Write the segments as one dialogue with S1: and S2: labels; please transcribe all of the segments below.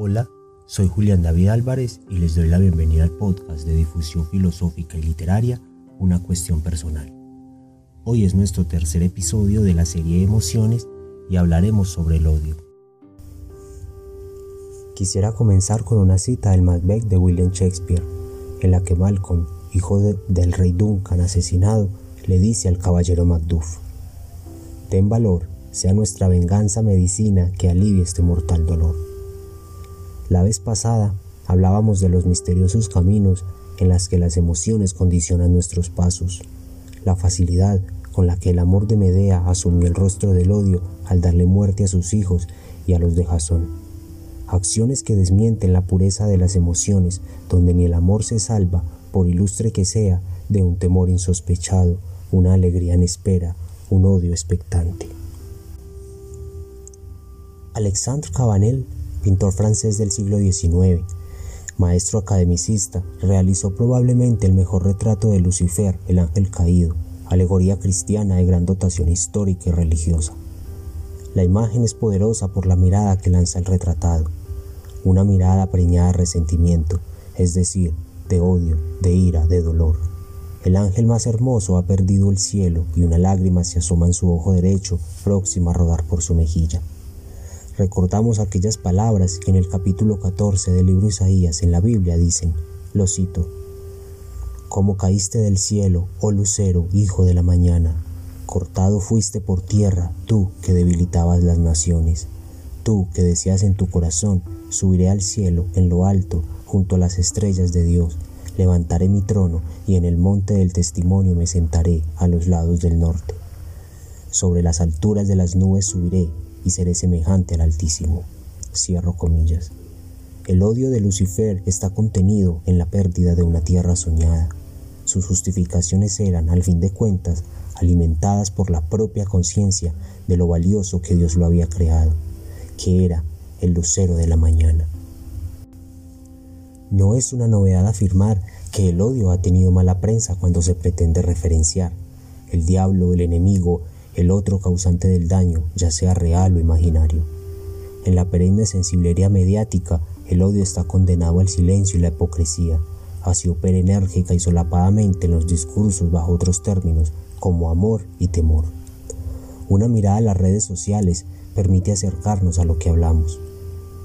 S1: Hola, soy Julián David Álvarez y les doy la bienvenida al podcast de difusión filosófica y literaria, Una cuestión personal. Hoy es nuestro tercer episodio de la serie de emociones y hablaremos sobre el odio. Quisiera comenzar con una cita del Macbeth de William Shakespeare, en la que Malcolm, hijo del rey Duncan asesinado, le dice al caballero Macduff, Ten valor, sea nuestra venganza medicina que alivie este mortal dolor. La vez pasada hablábamos de los misteriosos caminos en las que las emociones condicionan nuestros pasos, la facilidad con la que el amor de Medea asumió el rostro del odio al darle muerte a sus hijos y a los de Jasón. Acciones que desmienten la pureza de las emociones, donde ni el amor se salva, por ilustre que sea, de un temor insospechado, una alegría en espera, un odio expectante. Alexandre Cabanel, pintor francés del siglo XIX, maestro academicista, realizó probablemente el mejor retrato de Lucifer, el ángel caído, alegoría cristiana de gran dotación histórica y religiosa. La imagen es poderosa por la mirada que lanza el retratado, una mirada preñada de resentimiento, es decir, de odio, de ira, de dolor. El ángel más hermoso ha perdido el cielo y una lágrima se asoma en su ojo derecho, próxima a rodar por su mejilla. Recordamos aquellas palabras que en el capítulo 14 del libro Isaías en la Biblia dicen, lo cito, Como caíste del cielo, oh lucero, hijo de la mañana, cortado fuiste por tierra, tú que debilitabas las naciones, tú que decías en tu corazón, subiré al cielo, en lo alto, junto a las estrellas de Dios, levantaré mi trono y en el monte del testimonio me sentaré a los lados del norte. Sobre las alturas de las nubes subiré y seré semejante al Altísimo. Cierro comillas. El odio de Lucifer está contenido en la pérdida de una tierra soñada. Sus justificaciones eran, al fin de cuentas, alimentadas por la propia conciencia de lo valioso que Dios lo había creado, que era el lucero de la mañana. No es una novedad afirmar que el odio ha tenido mala prensa cuando se pretende referenciar. El diablo, el enemigo, el otro causante del daño, ya sea real o imaginario. En la perenne sensiblería mediática, el odio está condenado al silencio y la hipocresía, así opera enérgica y solapadamente en los discursos bajo otros términos, como amor y temor. Una mirada a las redes sociales permite acercarnos a lo que hablamos.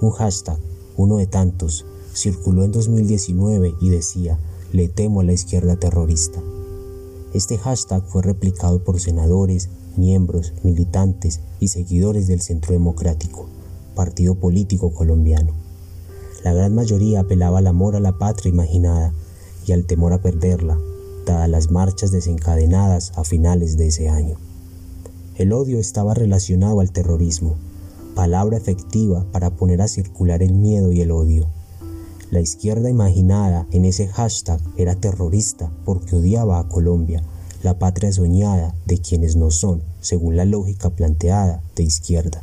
S1: Un hashtag, uno de tantos, circuló en 2019 y decía, le temo a la izquierda terrorista. Este hashtag fue replicado por senadores, miembros, militantes y seguidores del Centro Democrático, partido político colombiano. La gran mayoría apelaba al amor a la patria imaginada y al temor a perderla, dadas las marchas desencadenadas a finales de ese año. El odio estaba relacionado al terrorismo, palabra efectiva para poner a circular el miedo y el odio. La izquierda imaginada en ese hashtag era terrorista porque odiaba a Colombia la patria soñada de quienes no son, según la lógica planteada, de izquierda.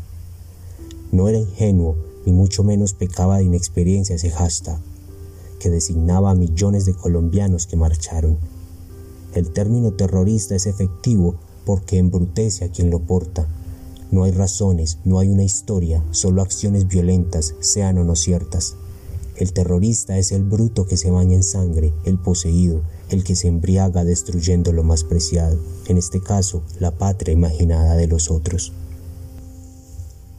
S1: No era ingenuo, ni mucho menos pecaba de inexperiencia ese hashtag, que designaba a millones de colombianos que marcharon. El término terrorista es efectivo porque embrutece a quien lo porta. No hay razones, no hay una historia, solo acciones violentas, sean o no ciertas. El terrorista es el bruto que se baña en sangre, el poseído, el que se embriaga destruyendo lo más preciado, en este caso la patria imaginada de los otros.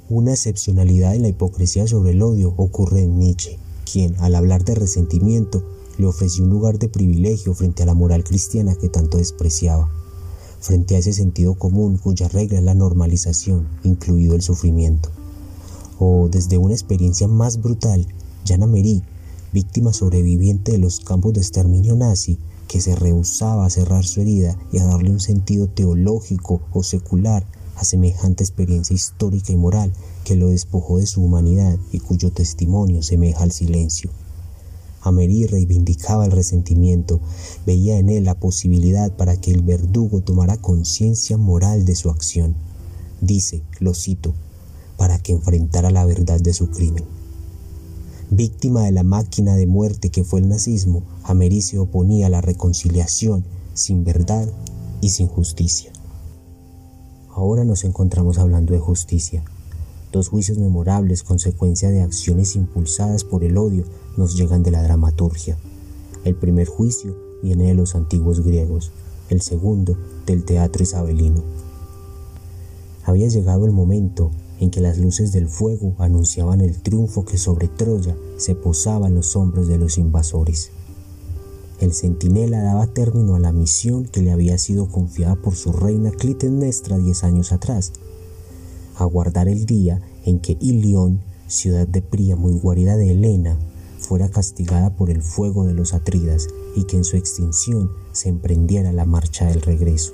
S1: Una excepcionalidad en la hipocresía sobre el odio ocurre en Nietzsche, quien, al hablar de resentimiento, le ofreció un lugar de privilegio frente a la moral cristiana que tanto despreciaba, frente a ese sentido común cuya regla es la normalización, incluido el sufrimiento. O desde una experiencia más brutal, Jana Merí, víctima sobreviviente de los campos de exterminio nazi, que se rehusaba a cerrar su herida y a darle un sentido teológico o secular a semejante experiencia histórica y moral que lo despojó de su humanidad y cuyo testimonio semeja al silencio. Amerí reivindicaba el resentimiento, veía en él la posibilidad para que el verdugo tomara conciencia moral de su acción. Dice, lo cito, para que enfrentara la verdad de su crimen. Víctima de la máquina de muerte que fue el nazismo, Amerie se oponía a la reconciliación sin verdad y sin justicia. Ahora nos encontramos hablando de justicia. Dos juicios memorables, consecuencia de acciones impulsadas por el odio, nos llegan de la dramaturgia. El primer juicio viene de los antiguos griegos, el segundo del teatro isabelino. Había llegado el momento en que las luces del fuego anunciaban el triunfo que sobre Troya se posaba en los hombros de los invasores. El centinela daba término a la misión que le había sido confiada por su reina Clitemnestra diez años atrás, aguardar el día en que Ilión, ciudad de Príamo y guarida de Helena, fuera castigada por el fuego de los Atridas y que en su extinción se emprendiera la marcha del regreso.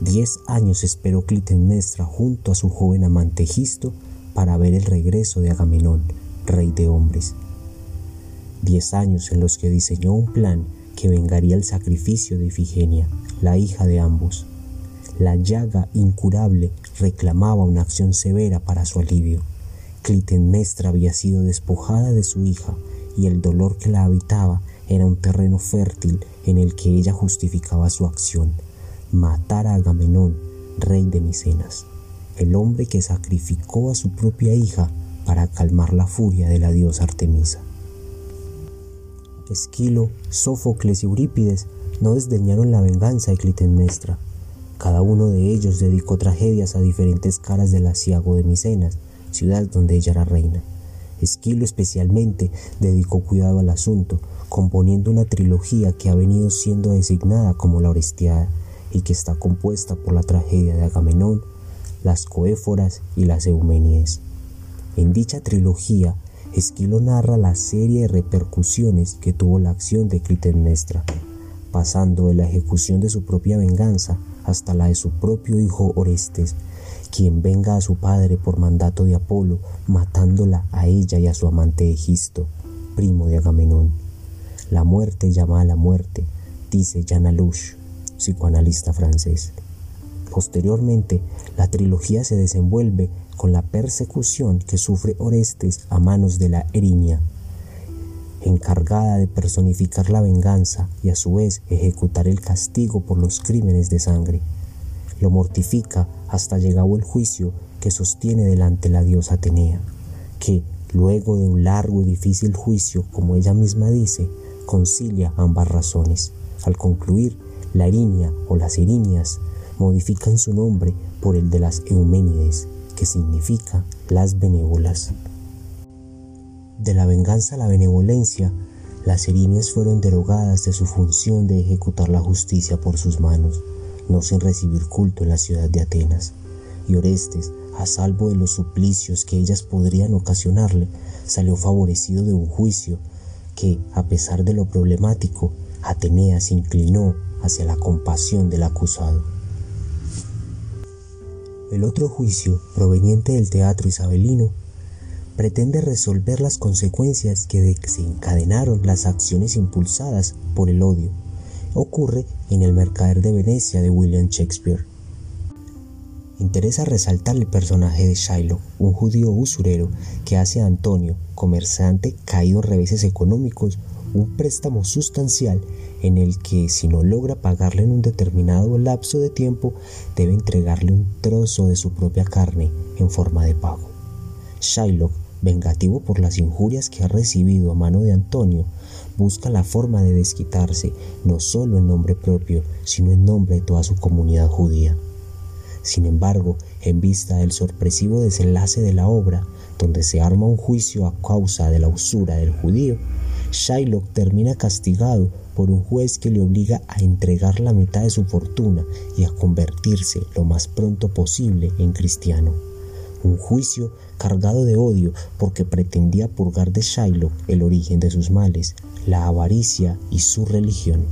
S1: Diez años esperó Clitemnestra junto a su joven amante Gisto para ver el regreso de Agamenón, rey de hombres. Diez años en los que diseñó un plan que vengaría el sacrificio de Ifigenia, la hija de ambos. La llaga incurable reclamaba una acción severa para su alivio. Clitemnestra había sido despojada de su hija y el dolor que la habitaba era un terreno fértil en el que ella justificaba su acción matar a Agamenón, rey de Micenas, el hombre que sacrificó a su propia hija para calmar la furia de la diosa Artemisa. Esquilo, Sófocles y Eurípides no desdeñaron la venganza de Clitemnestra. Cada uno de ellos dedicó tragedias a diferentes caras del asiago de Micenas, ciudad donde ella era reina. Esquilo especialmente dedicó cuidado al asunto, componiendo una trilogía que ha venido siendo designada como la Orestiada, y que está compuesta por la tragedia de Agamenón, las Coéforas y las Eumenides. En dicha trilogía, Esquilo narra la serie de repercusiones que tuvo la acción de Clitemnestra, pasando de la ejecución de su propia venganza hasta la de su propio hijo Orestes, quien venga a su padre por mandato de Apolo, matándola a ella y a su amante Egisto, primo de Agamenón. La muerte llama a la muerte, dice Jean Alouche psicoanalista francés. Posteriormente, la trilogía se desenvuelve con la persecución que sufre Orestes a manos de la Erinia, encargada de personificar la venganza y a su vez ejecutar el castigo por los crímenes de sangre. Lo mortifica hasta llegado el juicio que sostiene delante la diosa Atenea, que, luego de un largo y difícil juicio, como ella misma dice, concilia ambas razones. Al concluir, la Erinia o las Erinias modifican su nombre por el de las Euménides, que significa las benévolas. De la venganza a la benevolencia, las Erinias fueron derogadas de su función de ejecutar la justicia por sus manos, no sin recibir culto en la ciudad de Atenas. Y Orestes, a salvo de los suplicios que ellas podrían ocasionarle, salió favorecido de un juicio que, a pesar de lo problemático, Atenea se inclinó hacia la compasión del acusado. El otro juicio, proveniente del teatro isabelino, pretende resolver las consecuencias que desencadenaron las acciones impulsadas por el odio. Ocurre en El Mercader de Venecia de William Shakespeare. Interesa resaltar el personaje de Shylock, un judío usurero que hace a Antonio, comerciante caído en reveses económicos, un préstamo sustancial en el que si no logra pagarle en un determinado lapso de tiempo, debe entregarle un trozo de su propia carne en forma de pago. Shylock, vengativo por las injurias que ha recibido a mano de Antonio, busca la forma de desquitarse no solo en nombre propio, sino en nombre de toda su comunidad judía. Sin embargo, en vista del sorpresivo desenlace de la obra, donde se arma un juicio a causa de la usura del judío, Shylock termina castigado por un juez que le obliga a entregar la mitad de su fortuna y a convertirse lo más pronto posible en cristiano. Un juicio cargado de odio porque pretendía purgar de Shylock el origen de sus males, la avaricia y su religión.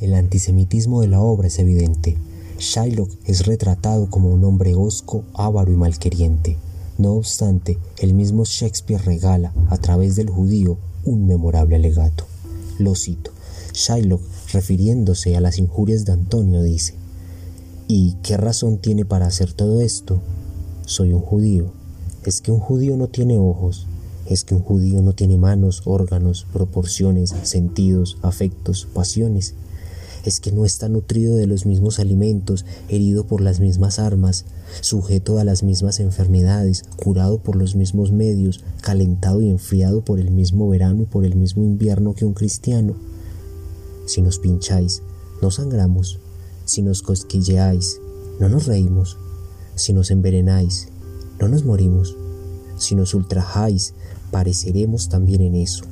S1: El antisemitismo de la obra es evidente. Shylock es retratado como un hombre hosco, avaro y malqueriente. No obstante, el mismo Shakespeare regala, a través del judío, un memorable alegato. Lo cito. Shylock, refiriéndose a las injurias de Antonio, dice, ¿Y qué razón tiene para hacer todo esto? Soy un judío. Es que un judío no tiene ojos. Es que un judío no tiene manos, órganos, proporciones, sentidos, afectos, pasiones. Es que no está nutrido de los mismos alimentos, herido por las mismas armas, sujeto a las mismas enfermedades, curado por los mismos medios, calentado y enfriado por el mismo verano y por el mismo invierno que un cristiano. Si nos pincháis, no sangramos, si nos cosquilleáis, no nos reímos, si nos envenenáis, no nos morimos, si nos ultrajáis, pareceremos también en eso.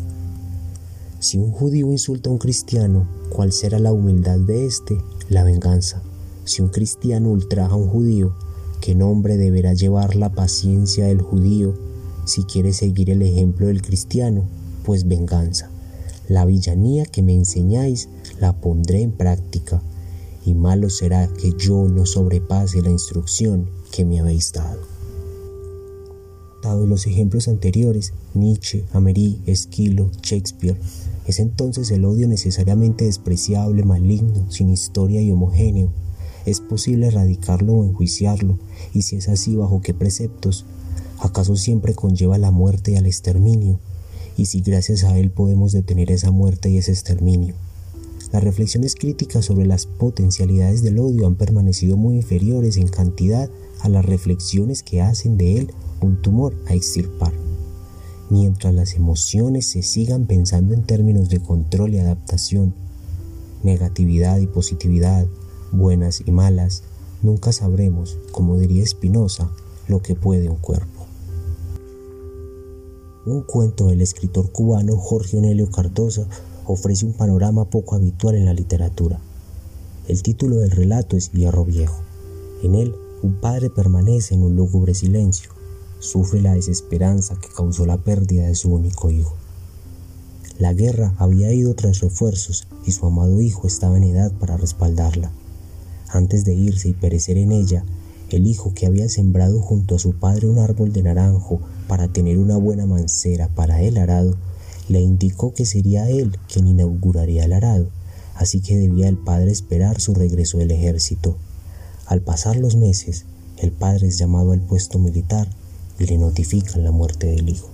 S1: Si un judío insulta a un cristiano, ¿cuál será la humildad de éste? La venganza. Si un cristiano ultraja a un judío, ¿qué nombre deberá llevar la paciencia del judío si quiere seguir el ejemplo del cristiano? Pues venganza. La villanía que me enseñáis la pondré en práctica, y malo será que yo no sobrepase la instrucción que me habéis dado. Dados los ejemplos anteriores, Nietzsche, Amery, Esquilo, Shakespeare, es entonces el odio necesariamente despreciable, maligno, sin historia y homogéneo. ¿Es posible erradicarlo o enjuiciarlo? Y si es así, ¿bajo qué preceptos? ¿Acaso siempre conlleva la muerte y al exterminio? Y si gracias a él podemos detener esa muerte y ese exterminio. Las reflexiones críticas sobre las potencialidades del odio han permanecido muy inferiores en cantidad a las reflexiones que hacen de él un tumor a extirpar. Mientras las emociones se sigan pensando en términos de control y adaptación, negatividad y positividad, buenas y malas, nunca sabremos, como diría Spinoza, lo que puede un cuerpo. Un cuento del escritor cubano Jorge Onelio Cardoso ofrece un panorama poco habitual en la literatura. El título del relato es Hierro Viejo. En él, un padre permanece en un lúgubre silencio, sufre la desesperanza que causó la pérdida de su único hijo. La guerra había ido tras refuerzos y su amado hijo estaba en edad para respaldarla. Antes de irse y perecer en ella, el hijo que había sembrado junto a su padre un árbol de naranjo para tener una buena mancera para el arado, le indicó que sería él quien inauguraría el arado, así que debía el padre esperar su regreso del ejército. Al pasar los meses, el padre es llamado al puesto militar y le notifican la muerte del hijo.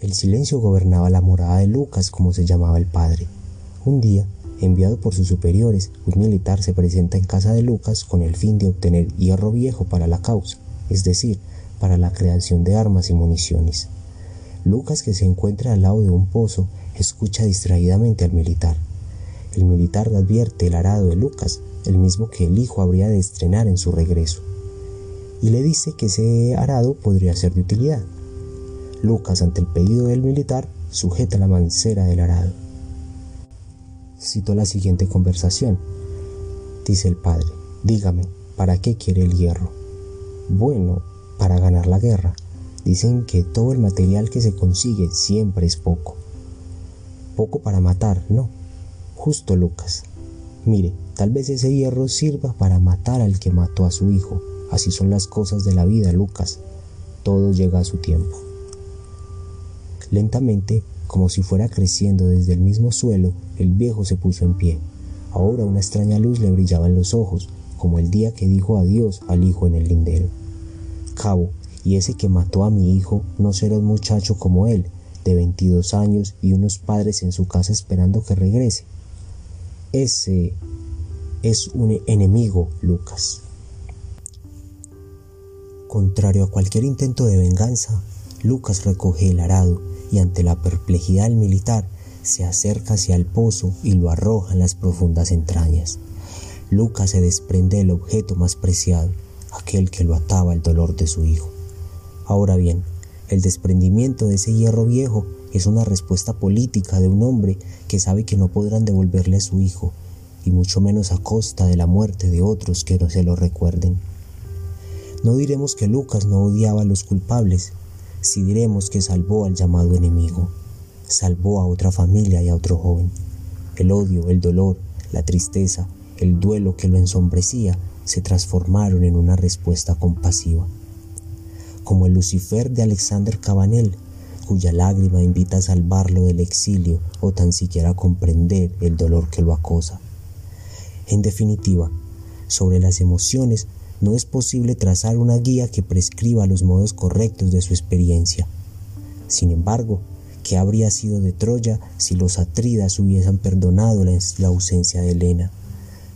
S1: El silencio gobernaba la morada de Lucas, como se llamaba el padre. Un día, enviado por sus superiores, un militar se presenta en casa de Lucas con el fin de obtener hierro viejo para la causa, es decir, para la creación de armas y municiones. Lucas, que se encuentra al lado de un pozo, escucha distraídamente al militar. El militar advierte el arado de Lucas, el mismo que el hijo habría de estrenar en su regreso y le dice que ese arado podría ser de utilidad. Lucas, ante el pedido del militar, sujeta la mancera del arado. Cito la siguiente conversación. Dice el padre, dígame, ¿para qué quiere el hierro? Bueno, para ganar la guerra. Dicen que todo el material que se consigue siempre es poco. Poco para matar, no. Justo Lucas. Mire, tal vez ese hierro sirva para matar al que mató a su hijo Así son las cosas de la vida, Lucas. Todo llega a su tiempo. Lentamente, como si fuera creciendo desde el mismo suelo, el viejo se puso en pie. Ahora una extraña luz le brillaba en los ojos, como el día que dijo adiós al hijo en el lindero. Cabo, y ese que mató a mi hijo no será un muchacho como él, de 22 años y unos padres en su casa esperando que regrese. Ese es un enemigo, Lucas. Contrario a cualquier intento de venganza, Lucas recoge el arado y ante la perplejidad del militar se acerca hacia el pozo y lo arroja en las profundas entrañas. Lucas se desprende del objeto más preciado, aquel que lo ataba al dolor de su hijo. Ahora bien, el desprendimiento de ese hierro viejo es una respuesta política de un hombre que sabe que no podrán devolverle a su hijo, y mucho menos a costa de la muerte de otros que no se lo recuerden. No diremos que Lucas no odiaba a los culpables, si diremos que salvó al llamado enemigo, salvó a otra familia y a otro joven. El odio, el dolor, la tristeza, el duelo que lo ensombrecía se transformaron en una respuesta compasiva. Como el Lucifer de Alexander Cabanel, cuya lágrima invita a salvarlo del exilio o tan siquiera a comprender el dolor que lo acosa. En definitiva, sobre las emociones no es posible trazar una guía que prescriba los modos correctos de su experiencia. Sin embargo, ¿Qué habría sido de Troya si los atridas hubiesen perdonado la, ausencia de Helena?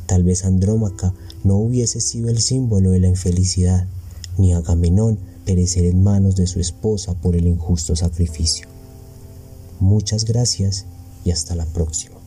S1: Tal vez Andrómaca no hubiese sido el símbolo de la infelicidad, ni Agamenón perecer en manos de su esposa por el injusto sacrificio. Muchas gracias y hasta la próxima.